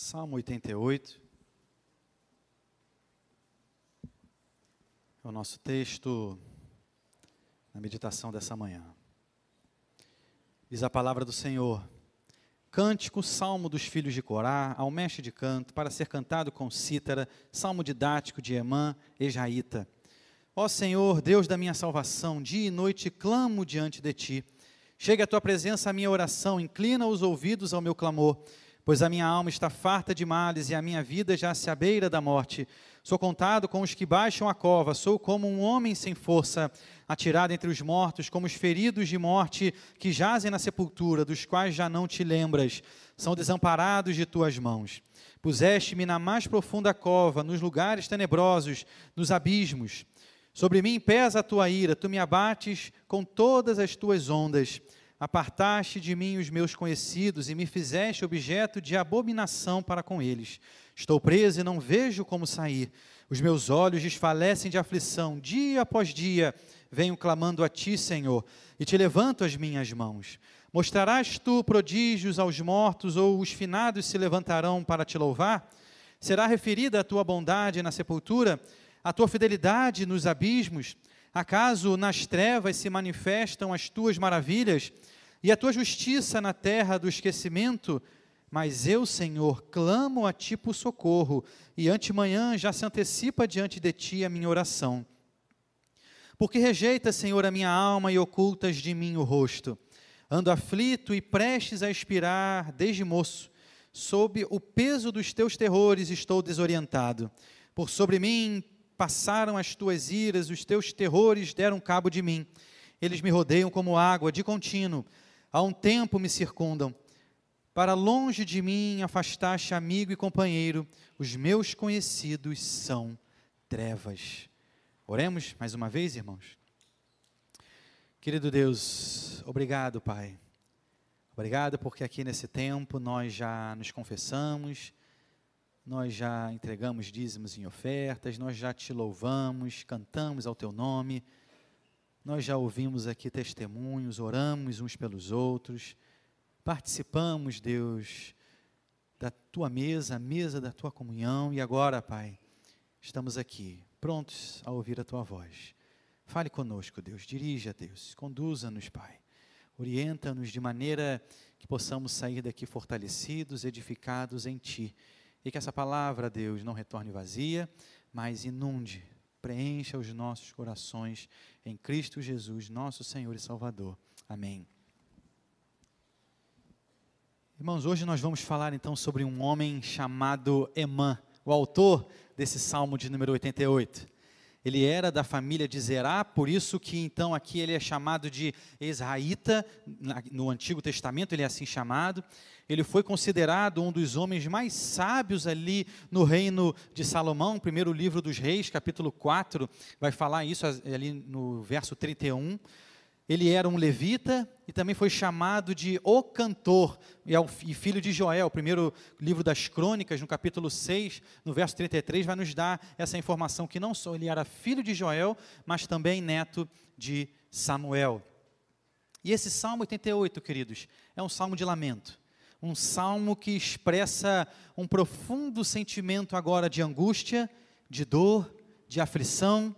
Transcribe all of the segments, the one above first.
Salmo 88 é o nosso texto na meditação dessa manhã. Diz a palavra do Senhor: Cântico, salmo dos filhos de Corá, ao mestre de canto, para ser cantado com cítara, salmo didático de Emã, Ejaíta. Ó Senhor, Deus da minha salvação, dia e noite clamo diante de ti. Chega a tua presença a minha oração, inclina os ouvidos ao meu clamor pois a minha alma está farta de males e a minha vida já se abeira da morte. Sou contado com os que baixam a cova, sou como um homem sem força, atirado entre os mortos, como os feridos de morte que jazem na sepultura, dos quais já não te lembras, são desamparados de tuas mãos. Puseste-me na mais profunda cova, nos lugares tenebrosos, nos abismos. Sobre mim pesa a tua ira, tu me abates com todas as tuas ondas. Apartaste de mim os meus conhecidos e me fizeste objeto de abominação para com eles. Estou preso e não vejo como sair. Os meus olhos desfalecem de aflição. Dia após dia venho clamando a ti, Senhor, e te levanto as minhas mãos. Mostrarás tu prodígios aos mortos, ou os finados se levantarão para te louvar? Será referida a tua bondade na sepultura, a tua fidelidade nos abismos? Acaso nas trevas se manifestam as tuas maravilhas e a tua justiça na terra do esquecimento? Mas eu, Senhor, clamo a ti por socorro, e antemanhã já se antecipa diante de ti a minha oração. Porque rejeita, Senhor, a minha alma e ocultas de mim o rosto. Ando aflito e prestes a expirar desde moço. Sob o peso dos teus terrores estou desorientado. Por sobre mim passaram as tuas iras, os teus terrores deram cabo de mim. Eles me rodeiam como água de contínuo, há um tempo me circundam. Para longe de mim afastaste amigo e companheiro, os meus conhecidos são trevas. Oremos mais uma vez, irmãos. Querido Deus, obrigado, Pai. Obrigado porque aqui nesse tempo nós já nos confessamos, nós já entregamos dízimos em ofertas, nós já te louvamos, cantamos ao teu nome, nós já ouvimos aqui testemunhos, oramos uns pelos outros, participamos, Deus, da tua mesa, a mesa da tua comunhão, e agora, Pai, estamos aqui, prontos a ouvir a tua voz. Fale conosco, Deus, dirija, Deus, conduza-nos, Pai. Orienta-nos de maneira que possamos sair daqui fortalecidos, edificados em Ti e que essa palavra, Deus, não retorne vazia, mas inunde, preencha os nossos corações em Cristo Jesus, nosso Senhor e Salvador. Amém. Irmãos, hoje nós vamos falar então sobre um homem chamado Emã, o autor desse salmo de número 88. Ele era da família de Zerá, por isso que então aqui ele é chamado de Israelita, no Antigo Testamento ele é assim chamado ele foi considerado um dos homens mais sábios ali no reino de Salomão, primeiro livro dos reis, capítulo 4, vai falar isso ali no verso 31. Ele era um levita e também foi chamado de o cantor, e filho de Joel, o primeiro livro das crônicas, no capítulo 6, no verso 33, vai nos dar essa informação que não só ele era filho de Joel, mas também neto de Samuel. E esse Salmo 88, queridos, é um salmo de lamento um salmo que expressa um profundo sentimento agora de angústia, de dor, de aflição.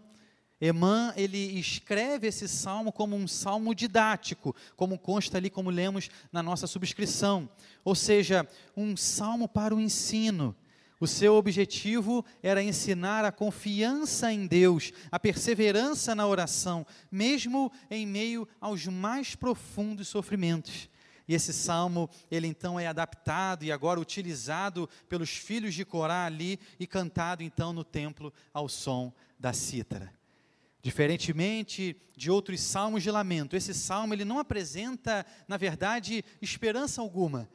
Emã, ele escreve esse salmo como um salmo didático, como consta ali, como lemos na nossa subscrição. Ou seja, um salmo para o ensino. O seu objetivo era ensinar a confiança em Deus, a perseverança na oração, mesmo em meio aos mais profundos sofrimentos. E esse salmo, ele então é adaptado e agora utilizado pelos filhos de Corá ali e cantado então no templo ao som da cítara. Diferentemente de outros salmos de lamento, esse salmo ele não apresenta, na verdade, esperança alguma.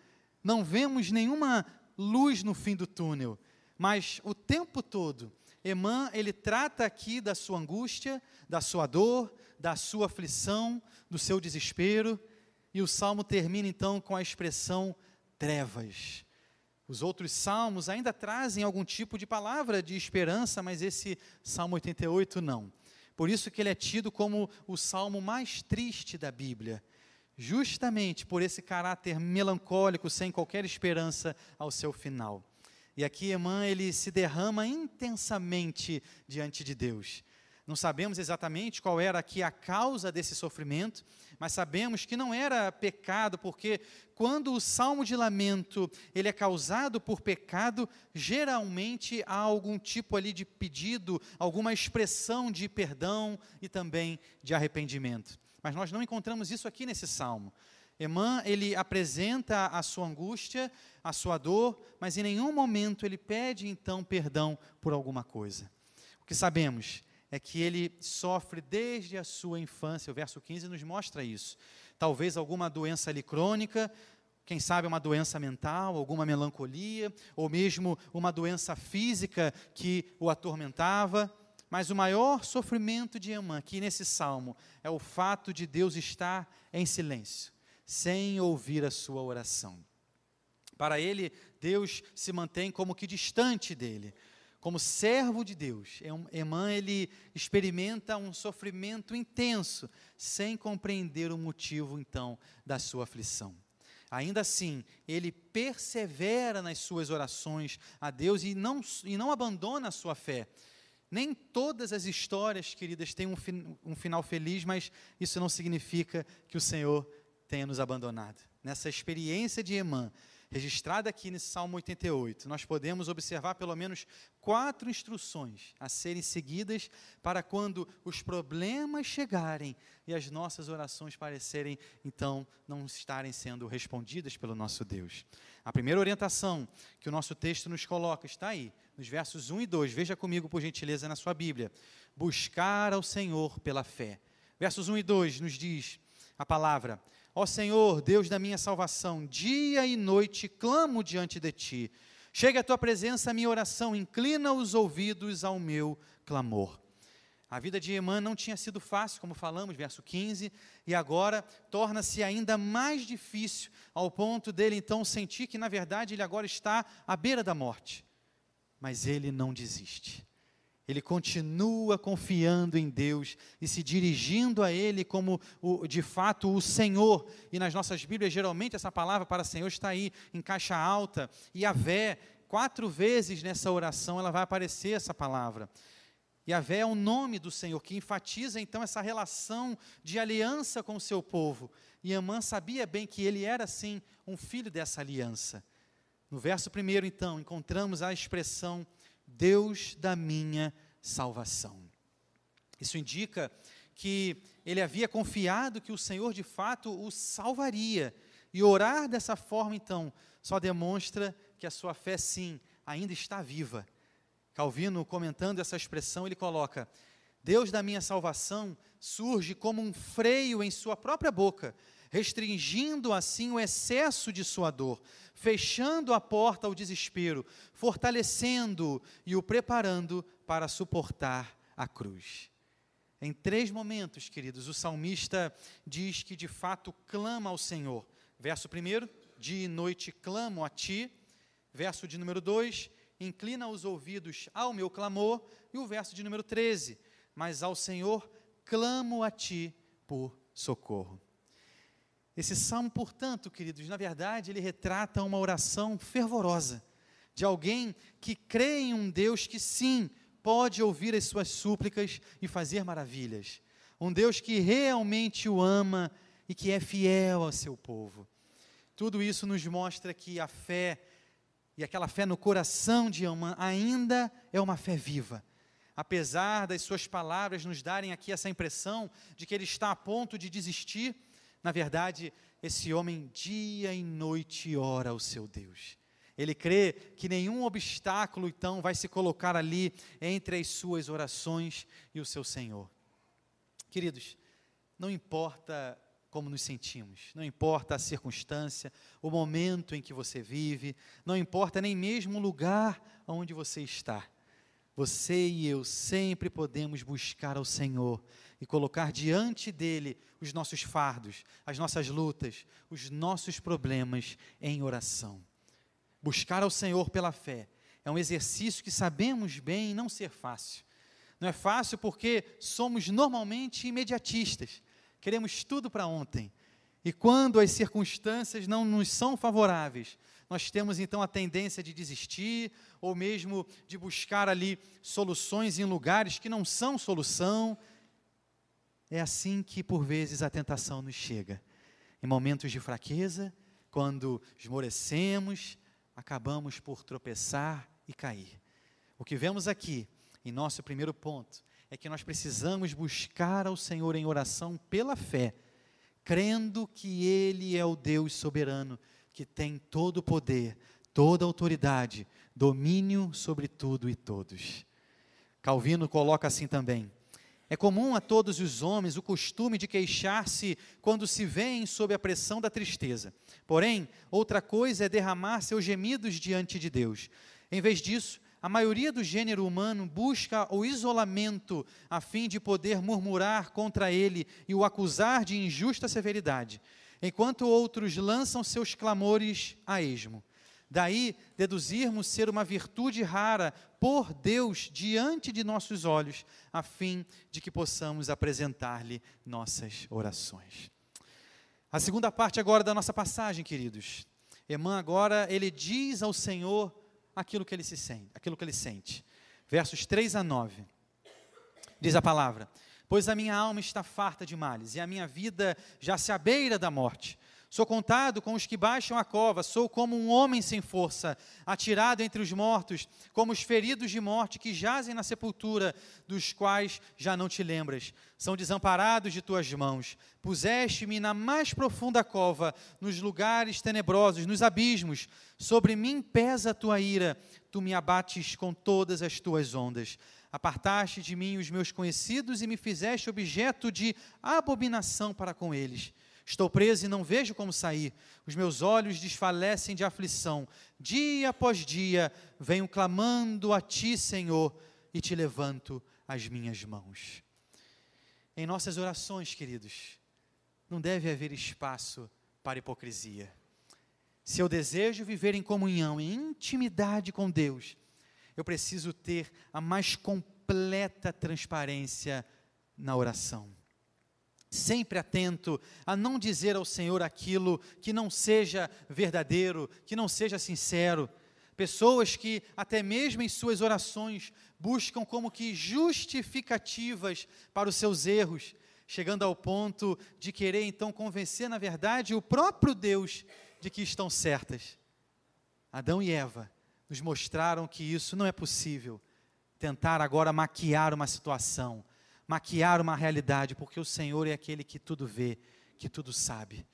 Não vemos nenhuma luz no fim do túnel, mas o tempo todo, Emã, ele trata aqui da sua angústia, da sua dor, da sua aflição, do seu desespero, e o salmo termina então com a expressão trevas. Os outros salmos ainda trazem algum tipo de palavra de esperança, mas esse salmo 88 não. Por isso que ele é tido como o salmo mais triste da Bíblia, justamente por esse caráter melancólico, sem qualquer esperança ao seu final. E aqui Emã ele se derrama intensamente diante de Deus. Não sabemos exatamente qual era aqui a causa desse sofrimento, mas sabemos que não era pecado, porque quando o salmo de lamento ele é causado por pecado, geralmente há algum tipo ali de pedido, alguma expressão de perdão e também de arrependimento. Mas nós não encontramos isso aqui nesse salmo. Emã, ele apresenta a sua angústia, a sua dor, mas em nenhum momento ele pede então perdão por alguma coisa. O que sabemos é que ele sofre desde a sua infância. O verso 15 nos mostra isso. Talvez alguma doença ali crônica, quem sabe uma doença mental, alguma melancolia, ou mesmo uma doença física que o atormentava. Mas o maior sofrimento de Emã, aqui nesse salmo, é o fato de Deus estar em silêncio, sem ouvir a sua oração. Para ele, Deus se mantém como que distante dele como servo de Deus, Emã ele experimenta um sofrimento intenso, sem compreender o motivo então da sua aflição. Ainda assim, ele persevera nas suas orações a Deus e não, e não abandona a sua fé. Nem todas as histórias, queridas, têm um, um final feliz, mas isso não significa que o Senhor tenha nos abandonado. Nessa experiência de Emã, registrada aqui nesse Salmo 88, nós podemos observar pelo menos quatro instruções a serem seguidas para quando os problemas chegarem e as nossas orações parecerem, então, não estarem sendo respondidas pelo nosso Deus. A primeira orientação que o nosso texto nos coloca está aí, nos versos 1 e 2. Veja comigo, por gentileza, na sua Bíblia. Buscar ao Senhor pela fé. Versos 1 e 2 nos diz a palavra Ó Senhor, Deus da minha salvação, dia e noite clamo diante de ti. Chega à tua presença a minha oração, inclina os ouvidos ao meu clamor. A vida de Emã não tinha sido fácil, como falamos, verso 15, e agora torna-se ainda mais difícil, ao ponto dele então sentir que, na verdade, ele agora está à beira da morte. Mas ele não desiste. Ele continua confiando em Deus e se dirigindo a Ele como, o, de fato, o Senhor. E nas nossas Bíblias, geralmente, essa palavra para Senhor está aí, em caixa alta. E a vé, quatro vezes nessa oração, ela vai aparecer essa palavra. E a vé é o nome do Senhor, que enfatiza, então, essa relação de aliança com o seu povo. E Amã sabia bem que ele era, sim, um filho dessa aliança. No verso primeiro, então, encontramos a expressão Deus da minha salvação. Isso indica que ele havia confiado que o Senhor de fato o salvaria. E orar dessa forma, então, só demonstra que a sua fé, sim, ainda está viva. Calvino, comentando essa expressão, ele coloca: Deus da minha salvação surge como um freio em sua própria boca, restringindo assim o excesso de sua dor, fechando a porta ao desespero, fortalecendo e o preparando para suportar a cruz. Em três momentos, queridos, o salmista diz que de fato clama ao Senhor. Verso primeiro, dia e noite clamo a ti. Verso de número dois, inclina os ouvidos ao meu clamor. E o verso de número 13, mas ao Senhor clamo a ti por socorro. Esse salmo, portanto, queridos, na verdade, ele retrata uma oração fervorosa de alguém que crê em um Deus que sim pode ouvir as suas súplicas e fazer maravilhas. Um Deus que realmente o ama e que é fiel ao seu povo. Tudo isso nos mostra que a fé e aquela fé no coração de Amã ainda é uma fé viva. Apesar das suas palavras nos darem aqui essa impressão de que ele está a ponto de desistir, na verdade, esse homem dia e noite ora ao seu Deus. Ele crê que nenhum obstáculo, então, vai se colocar ali entre as suas orações e o seu Senhor. Queridos, não importa como nos sentimos, não importa a circunstância, o momento em que você vive, não importa nem mesmo o lugar onde você está. Você e eu sempre podemos buscar ao Senhor e colocar diante dele os nossos fardos, as nossas lutas, os nossos problemas em oração. Buscar ao Senhor pela fé é um exercício que sabemos bem não ser fácil. Não é fácil porque somos normalmente imediatistas, queremos tudo para ontem. E quando as circunstâncias não nos são favoráveis, nós temos então a tendência de desistir, ou mesmo de buscar ali soluções em lugares que não são solução. É assim que, por vezes, a tentação nos chega. Em momentos de fraqueza, quando esmorecemos, acabamos por tropeçar e cair. O que vemos aqui, em nosso primeiro ponto, é que nós precisamos buscar ao Senhor em oração pela fé, crendo que Ele é o Deus soberano, que tem todo o poder, toda a autoridade, domínio sobre tudo e todos. Calvino coloca assim também: é comum a todos os homens o costume de queixar-se quando se veem sob a pressão da tristeza. Porém, outra coisa é derramar seus gemidos diante de Deus. Em vez disso, a maioria do gênero humano busca o isolamento a fim de poder murmurar contra ele e o acusar de injusta severidade, enquanto outros lançam seus clamores a esmo. Daí deduzirmos ser uma virtude rara por Deus diante de nossos olhos, a fim de que possamos apresentar-lhe nossas orações. A segunda parte agora da nossa passagem, queridos. Emã agora ele diz ao Senhor aquilo que ele se sente, aquilo que ele sente. Versos 3 a 9. Diz a palavra: Pois a minha alma está farta de males, e a minha vida já se abeira da morte. Sou contado com os que baixam a cova, sou como um homem sem força, atirado entre os mortos, como os feridos de morte que jazem na sepultura, dos quais já não te lembras. São desamparados de tuas mãos. Puseste-me na mais profunda cova, nos lugares tenebrosos, nos abismos. Sobre mim pesa a tua ira, tu me abates com todas as tuas ondas. Apartaste de mim os meus conhecidos e me fizeste objeto de abominação para com eles. Estou preso e não vejo como sair. Os meus olhos desfalecem de aflição. Dia após dia venho clamando a ti, Senhor, e te levanto as minhas mãos. Em nossas orações, queridos, não deve haver espaço para hipocrisia. Se eu desejo viver em comunhão, em intimidade com Deus, eu preciso ter a mais completa transparência na oração sempre atento a não dizer ao Senhor aquilo que não seja verdadeiro, que não seja sincero. Pessoas que, até mesmo em suas orações, buscam como que justificativas para os seus erros, chegando ao ponto de querer então convencer, na verdade, o próprio Deus de que estão certas. Adão e Eva nos mostraram que isso não é possível. Tentar agora maquiar uma situação, maquiar uma realidade, porque o Senhor é aquele que tudo vê, que tudo sabe.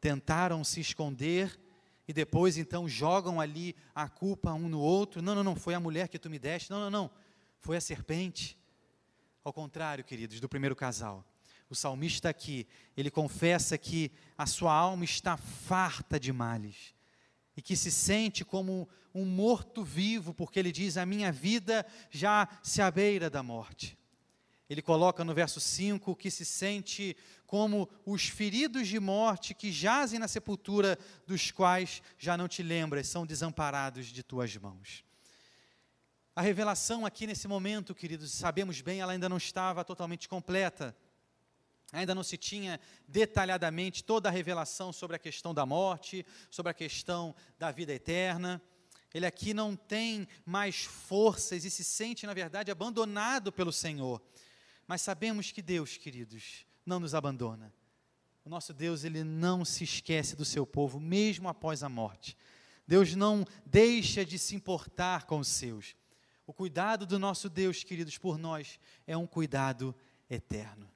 Tentaram se esconder e depois então jogam ali a culpa um no outro. Não, não, não, foi a mulher que tu me deste. Não, não, não, foi a serpente. Ao contrário, queridos, do primeiro casal. O salmista aqui, ele confessa que a sua alma está farta de males e que se sente como um morto vivo, porque ele diz: A minha vida já se abeira da morte. Ele coloca no verso 5 que se sente como os feridos de morte que jazem na sepultura, dos quais já não te lembras, são desamparados de tuas mãos. A revelação aqui nesse momento, queridos, sabemos bem, ela ainda não estava totalmente completa. Ainda não se tinha detalhadamente toda a revelação sobre a questão da morte, sobre a questão da vida eterna. Ele aqui não tem mais forças e se sente, na verdade, abandonado pelo Senhor. Mas sabemos que Deus, queridos, não nos abandona. O nosso Deus, ele não se esquece do seu povo, mesmo após a morte. Deus não deixa de se importar com os seus. O cuidado do nosso Deus, queridos, por nós é um cuidado eterno.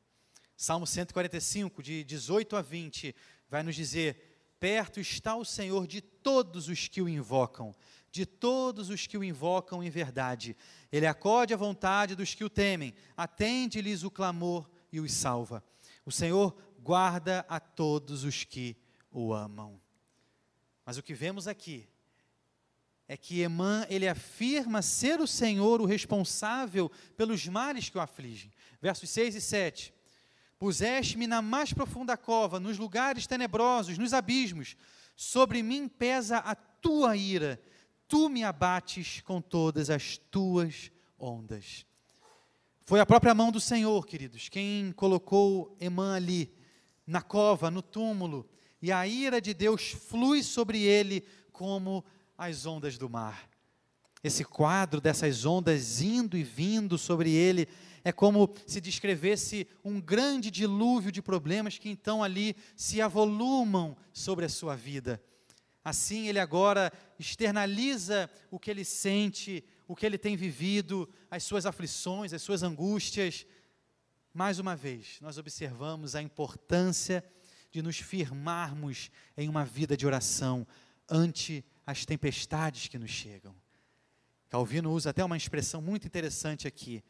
Salmo 145, de 18 a 20, vai nos dizer: Perto está o Senhor de todos os que o invocam, de todos os que o invocam em verdade. Ele acode à vontade dos que o temem, atende-lhes o clamor e os salva. O Senhor guarda a todos os que o amam. Mas o que vemos aqui é que Emã, ele afirma ser o Senhor o responsável pelos males que o afligem. Versos 6 e 7. Puseste-me na mais profunda cova, nos lugares tenebrosos, nos abismos. Sobre mim pesa a tua ira tu me abates com todas as tuas ondas. Foi a própria mão do Senhor, queridos, quem colocou Emã ali, na cova, no túmulo, e a ira de Deus flui sobre ele como as ondas do mar. Esse quadro dessas ondas indo e vindo sobre ele é como se descrevesse um grande dilúvio de problemas que então ali se avolumam sobre a sua vida. Assim, ele agora externaliza o que ele sente, o que ele tem vivido, as suas aflições, as suas angústias. Mais uma vez, nós observamos a importância de nos firmarmos em uma vida de oração ante as tempestades que nos chegam. Calvino usa até uma expressão muito interessante aqui.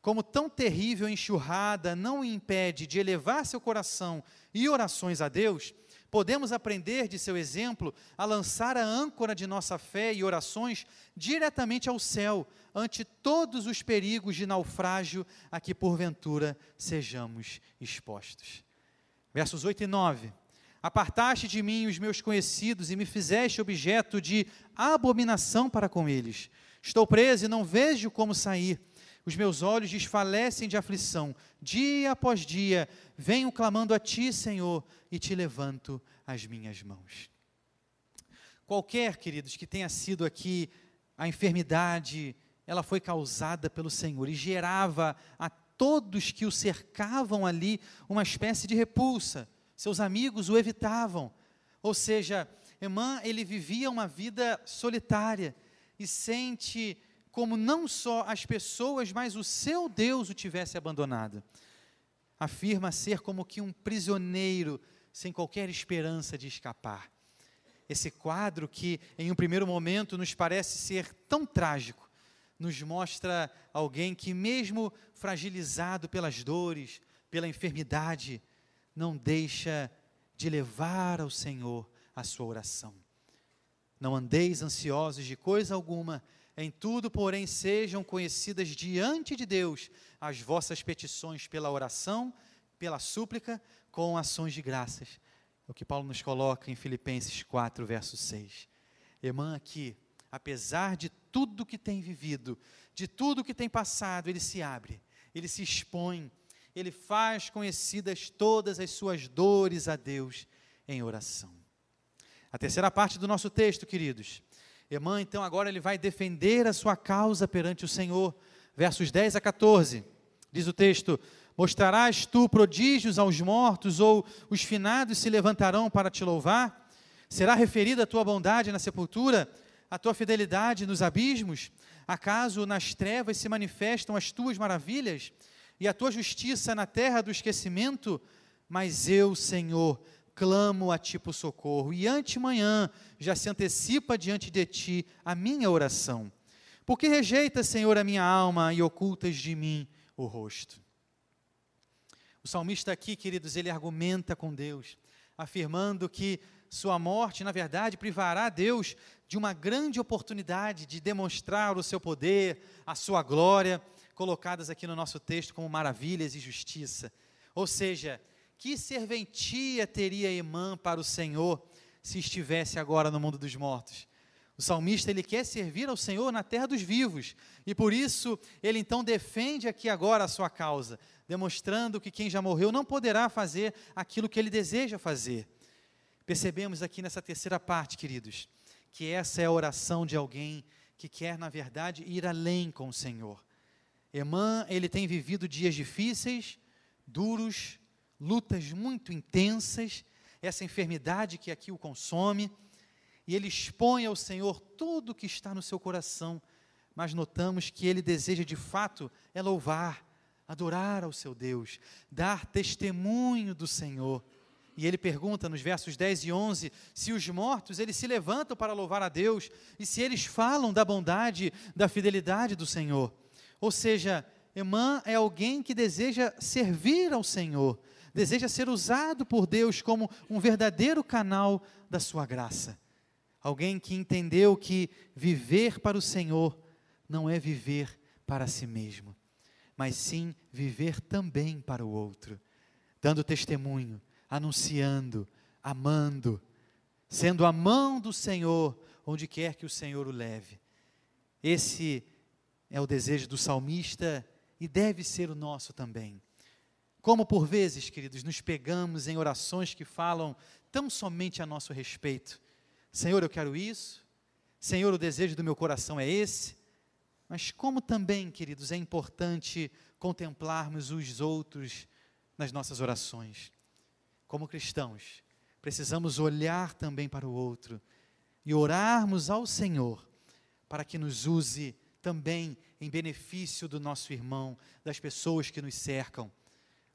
Como tão terrível enxurrada não impede de elevar seu coração e orações a Deus, podemos aprender de seu exemplo a lançar a âncora de nossa fé e orações diretamente ao céu, ante todos os perigos de naufrágio a que porventura sejamos expostos. Versos 8 e 9. Apartaste de mim os meus conhecidos e me fizeste objeto de abominação para com eles. Estou preso e não vejo como sair. Os meus olhos desfalecem de aflição. Dia após dia, venho clamando a Ti, Senhor, e te levanto as minhas mãos. Qualquer, queridos, que tenha sido aqui a enfermidade, ela foi causada pelo Senhor e gerava a todos que o cercavam ali uma espécie de repulsa. Seus amigos o evitavam. Ou seja, Emã, ele vivia uma vida solitária e sente como não só as pessoas, mas o seu Deus o tivesse abandonado. Afirma ser como que um prisioneiro sem qualquer esperança de escapar. Esse quadro que em um primeiro momento nos parece ser tão trágico, nos mostra alguém que mesmo fragilizado pelas dores, pela enfermidade, não deixa de levar ao Senhor a sua oração. Não andeis ansiosos de coisa alguma, em tudo, porém, sejam conhecidas diante de Deus as vossas petições pela oração, pela súplica, com ações de graças. É o que Paulo nos coloca em Filipenses 4, verso 6. Irmã, aqui, apesar de tudo que tem vivido, de tudo que tem passado, ele se abre, ele se expõe, ele faz conhecidas todas as suas dores a Deus em oração. A terceira parte do nosso texto, queridos. Emã, então, agora ele vai defender a sua causa perante o Senhor. Versos 10 a 14. Diz o texto: Mostrarás tu prodígios aos mortos, ou os finados se levantarão para te louvar? Será referida a tua bondade na sepultura, a tua fidelidade nos abismos? Acaso nas trevas se manifestam as tuas maravilhas e a tua justiça na terra do esquecimento? Mas eu, Senhor, clamo a ti por socorro, e antemanhã já se antecipa diante de ti a minha oração. Porque rejeitas, Senhor, a minha alma e ocultas de mim o rosto. O salmista aqui, queridos, ele argumenta com Deus, afirmando que sua morte, na verdade, privará Deus de uma grande oportunidade de demonstrar o seu poder, a sua glória, colocadas aqui no nosso texto como maravilhas e justiça. Ou seja, que serventia teria Emã para o Senhor se estivesse agora no mundo dos mortos? O salmista ele quer servir ao Senhor na terra dos vivos e por isso ele então defende aqui agora a sua causa, demonstrando que quem já morreu não poderá fazer aquilo que ele deseja fazer. Percebemos aqui nessa terceira parte, queridos, que essa é a oração de alguém que quer, na verdade, ir além com o Senhor. Emã, ele tem vivido dias difíceis, duros, lutas muito intensas, essa enfermidade que aqui o consome, e ele expõe ao Senhor tudo o que está no seu coração, mas notamos que ele deseja de fato é louvar, adorar ao seu Deus, dar testemunho do Senhor. E ele pergunta nos versos 10 e 11 se os mortos eles se levantam para louvar a Deus e se eles falam da bondade, da fidelidade do Senhor. Ou seja, Emã é alguém que deseja servir ao Senhor, deseja ser usado por Deus como um verdadeiro canal da sua graça. Alguém que entendeu que viver para o Senhor não é viver para si mesmo, mas sim viver também para o outro, dando testemunho, anunciando, amando, sendo a mão do Senhor onde quer que o Senhor o leve. Esse é o desejo do salmista e deve ser o nosso também. Como por vezes, queridos, nos pegamos em orações que falam tão somente a nosso respeito, Senhor, eu quero isso. Senhor, o desejo do meu coração é esse. Mas como também, queridos, é importante contemplarmos os outros nas nossas orações. Como cristãos, precisamos olhar também para o outro e orarmos ao Senhor para que nos use também em benefício do nosso irmão, das pessoas que nos cercam.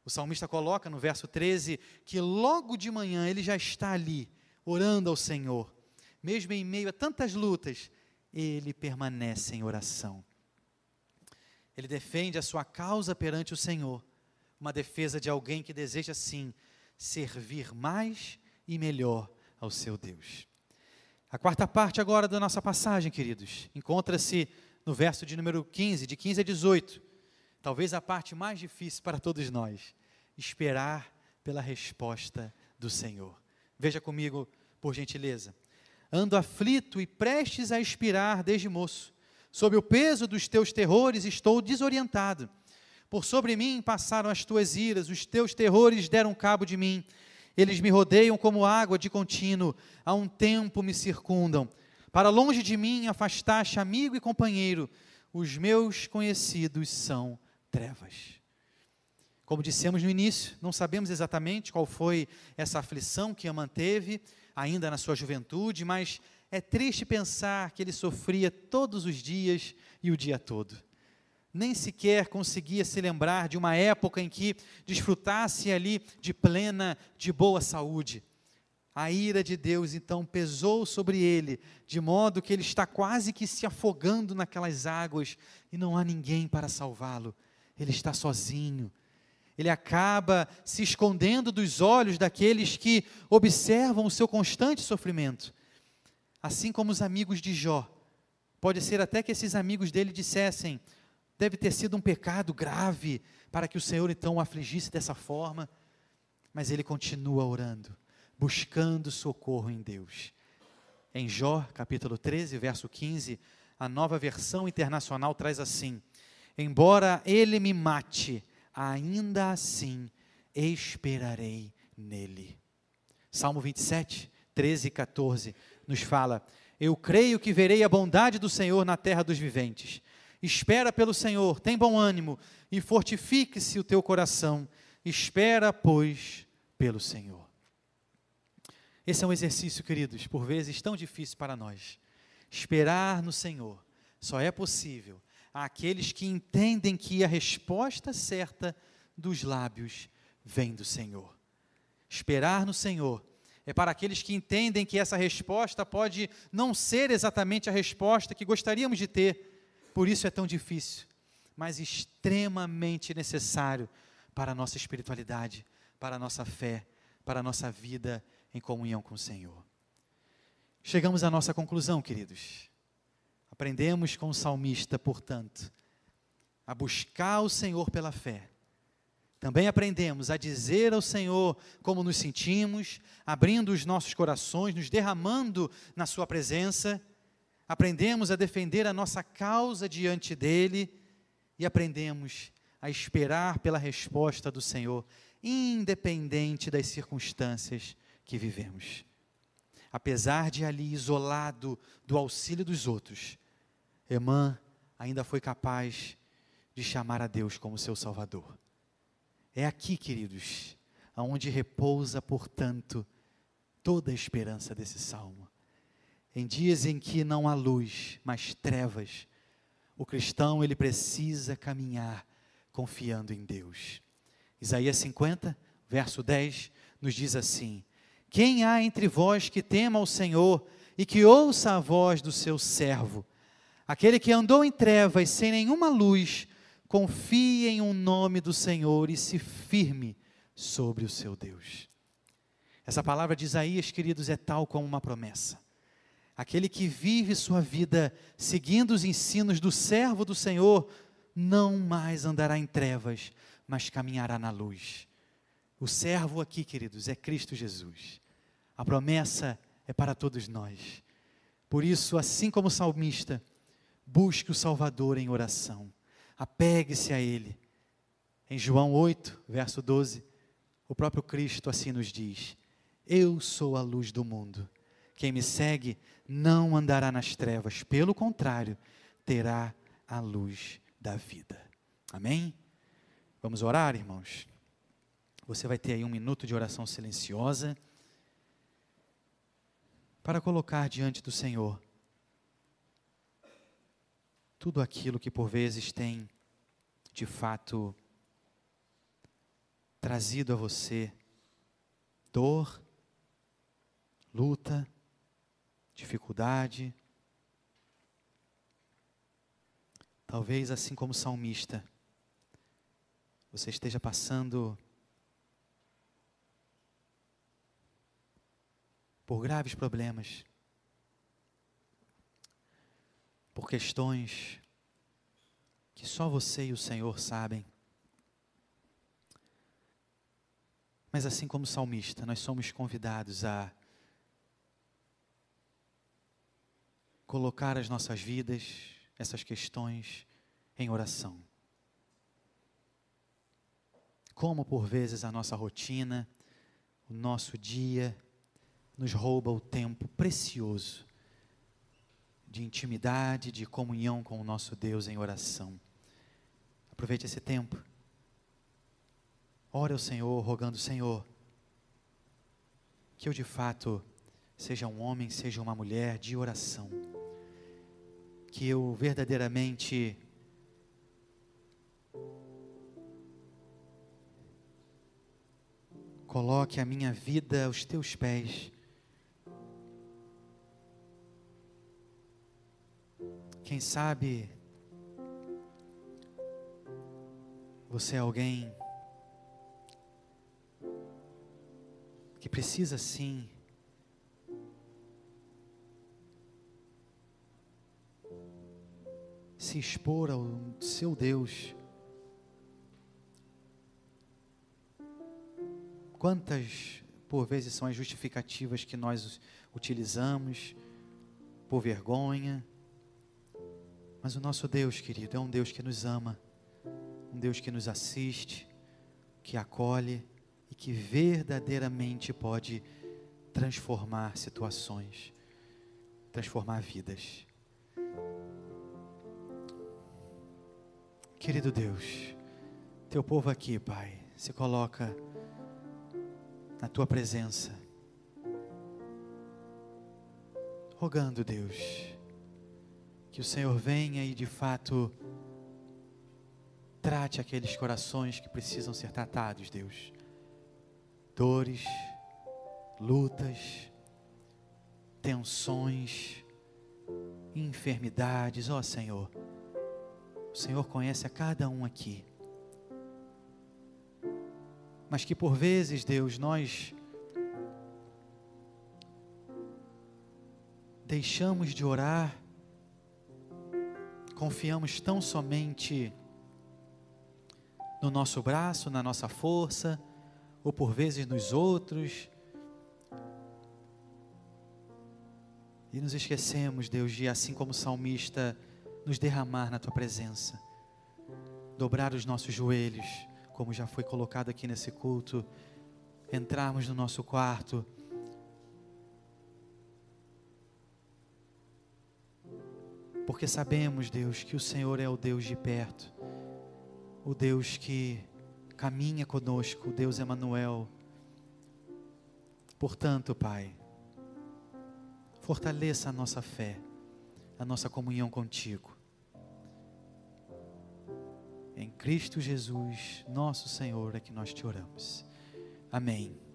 O salmista coloca no verso 13 que logo de manhã ele já está ali, orando ao Senhor. Mesmo em meio a tantas lutas, ele permanece em oração. Ele defende a sua causa perante o Senhor, uma defesa de alguém que deseja, sim, servir mais e melhor ao seu Deus. A quarta parte agora da nossa passagem, queridos, encontra-se no verso de número 15, de 15 a 18. Talvez a parte mais difícil para todos nós, esperar pela resposta do Senhor. Veja comigo, por gentileza. Ando aflito e prestes a expirar desde moço. Sob o peso dos teus terrores estou desorientado. Por sobre mim passaram as tuas iras, os teus terrores deram cabo de mim. Eles me rodeiam como água de contínuo, há um tempo me circundam. Para longe de mim afastaste amigo e companheiro, os meus conhecidos são trevas. Como dissemos no início, não sabemos exatamente qual foi essa aflição que a manteve, ainda na sua juventude, mas é triste pensar que ele sofria todos os dias e o dia todo nem sequer conseguia se lembrar de uma época em que desfrutasse ali de plena, de boa saúde. A ira de Deus então pesou sobre ele, de modo que ele está quase que se afogando naquelas águas e não há ninguém para salvá-lo. Ele está sozinho. Ele acaba se escondendo dos olhos daqueles que observam o seu constante sofrimento. Assim como os amigos de Jó. Pode ser até que esses amigos dele dissessem: deve ter sido um pecado grave para que o Senhor então o afligisse dessa forma. Mas ele continua orando, buscando socorro em Deus. Em Jó, capítulo 13, verso 15, a nova versão internacional traz assim: Embora ele me mate, ainda assim esperarei nele. Salmo 27, 13 e 14 nos fala: Eu creio que verei a bondade do Senhor na terra dos viventes. Espera pelo Senhor, tem bom ânimo e fortifique-se o teu coração. Espera, pois, pelo Senhor. Esse é um exercício, queridos, por vezes tão difícil para nós. Esperar no Senhor só é possível àqueles que entendem que a resposta certa dos lábios vem do Senhor. Esperar no Senhor é para aqueles que entendem que essa resposta pode não ser exatamente a resposta que gostaríamos de ter, por isso é tão difícil, mas extremamente necessário para a nossa espiritualidade, para a nossa fé, para a nossa vida em comunhão com o Senhor. Chegamos à nossa conclusão, queridos. Aprendemos com o salmista, portanto, a buscar o Senhor pela fé. Também aprendemos a dizer ao Senhor como nos sentimos, abrindo os nossos corações, nos derramando na Sua presença aprendemos a defender a nossa causa diante dele e aprendemos a esperar pela resposta do Senhor, independente das circunstâncias que vivemos. Apesar de ali isolado do auxílio dos outros, Emã ainda foi capaz de chamar a Deus como seu Salvador. É aqui, queridos, aonde repousa, portanto, toda a esperança desse salmo. Em dias em que não há luz, mas trevas, o cristão ele precisa caminhar confiando em Deus. Isaías 50, verso 10, nos diz assim: Quem há entre vós que tema ao Senhor e que ouça a voz do seu servo? Aquele que andou em trevas sem nenhuma luz, confie em um nome do Senhor e se firme sobre o seu Deus. Essa palavra de Isaías, queridos, é tal como uma promessa. Aquele que vive sua vida seguindo os ensinos do servo do Senhor, não mais andará em trevas, mas caminhará na luz. O servo aqui, queridos, é Cristo Jesus. A promessa é para todos nós. Por isso, assim como o salmista, busque o Salvador em oração. Apegue-se a Ele. Em João 8, verso 12, o próprio Cristo assim nos diz: Eu sou a luz do mundo. Quem me segue não andará nas trevas, pelo contrário, terá a luz da vida. Amém? Vamos orar, irmãos? Você vai ter aí um minuto de oração silenciosa para colocar diante do Senhor tudo aquilo que por vezes tem, de fato, trazido a você dor, luta, dificuldade. Talvez assim como salmista, você esteja passando por graves problemas, por questões que só você e o Senhor sabem. Mas assim como salmista, nós somos convidados a colocar as nossas vidas, essas questões, em oração. Como por vezes a nossa rotina, o nosso dia, nos rouba o tempo precioso de intimidade, de comunhão com o nosso Deus em oração. Aproveite esse tempo. Ore ao Senhor, rogando, Senhor, que eu de fato seja um homem, seja uma mulher de oração que eu verdadeiramente coloque a minha vida aos teus pés. Quem sabe você é alguém que precisa sim se expor ao seu Deus. Quantas, por vezes, são as justificativas que nós utilizamos por vergonha, mas o nosso Deus, querido, é um Deus que nos ama, um Deus que nos assiste, que acolhe e que verdadeiramente pode transformar situações, transformar vidas. Querido Deus, teu povo aqui, Pai, se coloca na tua presença, rogando, Deus, que o Senhor venha e de fato trate aqueles corações que precisam ser tratados, Deus. Dores, lutas, tensões, enfermidades, ó Senhor o Senhor conhece a cada um aqui. Mas que por vezes, Deus, nós deixamos de orar, confiamos tão somente no nosso braço, na nossa força, ou por vezes nos outros, e nos esquecemos, Deus, de assim como o salmista nos derramar na tua presença, dobrar os nossos joelhos, como já foi colocado aqui nesse culto, entrarmos no nosso quarto, porque sabemos, Deus, que o Senhor é o Deus de perto, o Deus que caminha conosco, o Deus Emanuel. Portanto, Pai, fortaleça a nossa fé a nossa comunhão contigo. Em Cristo Jesus, nosso Senhor, é que nós te oramos. Amém.